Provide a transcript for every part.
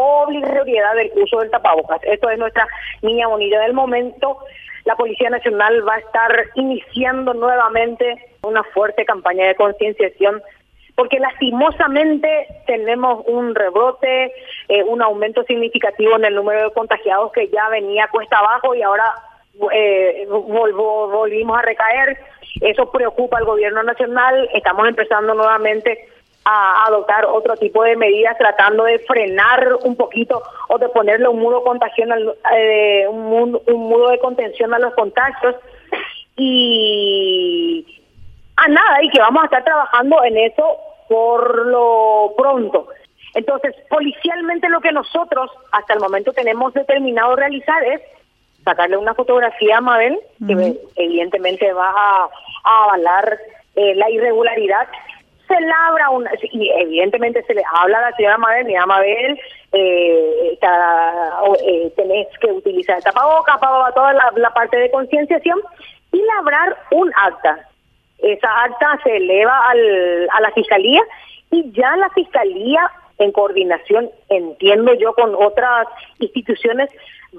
obligatoriedad del uso del tapabocas. Esto es nuestra niña bonita del momento. La Policía Nacional va a estar iniciando nuevamente una fuerte campaña de concienciación porque lastimosamente tenemos un rebrote, eh, un aumento significativo en el número de contagiados que ya venía cuesta abajo y ahora eh, volvimos a recaer. Eso preocupa al gobierno nacional. Estamos empezando nuevamente a adoptar otro tipo de medidas tratando de frenar un poquito o de ponerle un muro contagión eh, un, un muro de contención a los contagios y a nada y que vamos a estar trabajando en eso por lo pronto. Entonces, policialmente lo que nosotros hasta el momento tenemos determinado realizar es sacarle una fotografía a Mabel, que evidentemente va a, avalar eh, la irregularidad. Se labra una, y evidentemente se le habla a la señora Mabel, mira Mabel, eh, eh, tenés que utilizar tapabocas, para toda la, parte de concienciación y labrar un acta. Esa acta se eleva al, a la fiscalía y ya la fiscalía en coordinación, entiendo yo, con otras instituciones,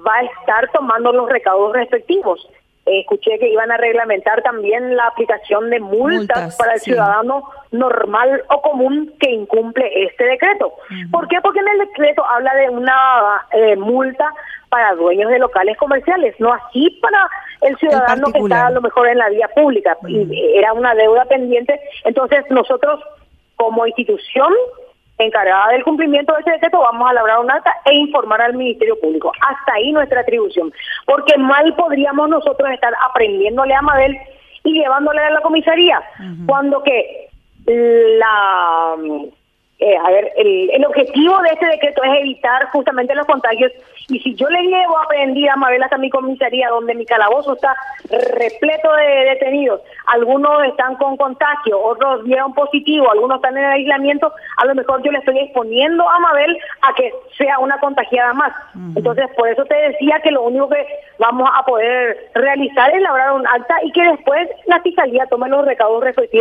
va a estar tomando los recaudos respectivos. Escuché que iban a reglamentar también la aplicación de multas, para el ciudadano normal o común que incumple este decreto. ¿Por qué? Porque en el decreto habla de una eh, multa para dueños de locales comerciales, no así para el ciudadano que está a lo mejor en la vía pública. Y era una deuda pendiente. Entonces nosotros como institución encargada del cumplimiento de ese decreto, vamos a elaborar un acta e informar al Ministerio Público. Hasta ahí nuestra atribución. Porque mal podríamos nosotros estar aprendiéndole a Mabel y llevándole a la comisaría, cuando que la eh, a ver, el, el, objetivo de este decreto es evitar justamente los contagios. Y si yo le llevo a aprender a Mabel hasta mi comisaría, donde mi calabozo está repleto de detenidos, algunos están con contagio, otros dieron positivo, algunos están en aislamiento, a lo mejor yo le estoy exponiendo a Mabel a que sea una contagiada más. Entonces, por eso te decía que lo único que vamos a poder realizar es elaborar un acta y que después la fiscalía tome los recaudos respectivos.